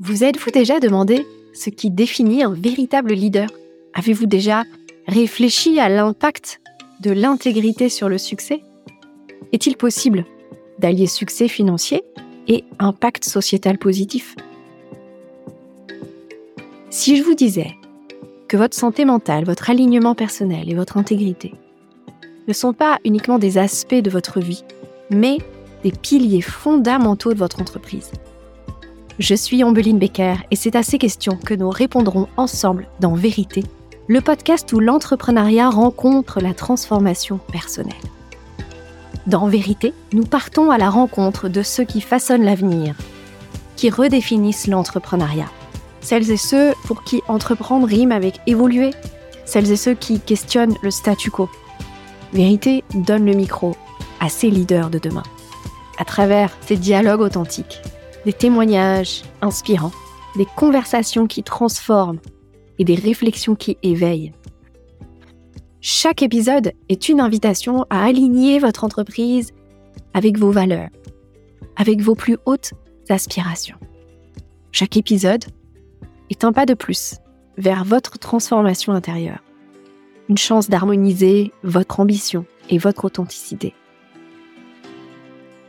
Vous êtes-vous déjà demandé ce qui définit un véritable leader? Avez-vous déjà réfléchi à l'impact de l'intégrité sur le succès? Est-il possible d'allier succès financier et impact sociétal positif? Si je vous disais que votre santé mentale, votre alignement personnel et votre intégrité ne sont pas uniquement des aspects de votre vie, mais des piliers fondamentaux de votre entreprise. Je suis Ambeline Becker et c'est à ces questions que nous répondrons ensemble dans Vérité, le podcast où l'entrepreneuriat rencontre la transformation personnelle. Dans Vérité, nous partons à la rencontre de ceux qui façonnent l'avenir, qui redéfinissent l'entrepreneuriat. Celles et ceux pour qui entreprendre rime avec évoluer, celles et ceux qui questionnent le statu quo. Vérité donne le micro à ces leaders de demain, à travers ces dialogues authentiques des témoignages inspirants, des conversations qui transforment et des réflexions qui éveillent. Chaque épisode est une invitation à aligner votre entreprise avec vos valeurs, avec vos plus hautes aspirations. Chaque épisode est un pas de plus vers votre transformation intérieure, une chance d'harmoniser votre ambition et votre authenticité.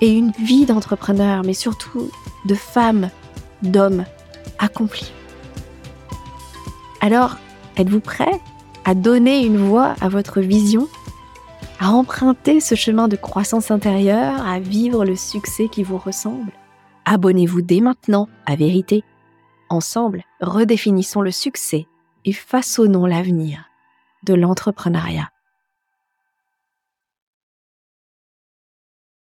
et une vie d'entrepreneur, mais surtout de femme, d'homme accompli. Alors, êtes-vous prêt à donner une voix à votre vision, à emprunter ce chemin de croissance intérieure, à vivre le succès qui vous ressemble? Abonnez-vous dès maintenant à Vérité. Ensemble, redéfinissons le succès et façonnons l'avenir de l'entrepreneuriat.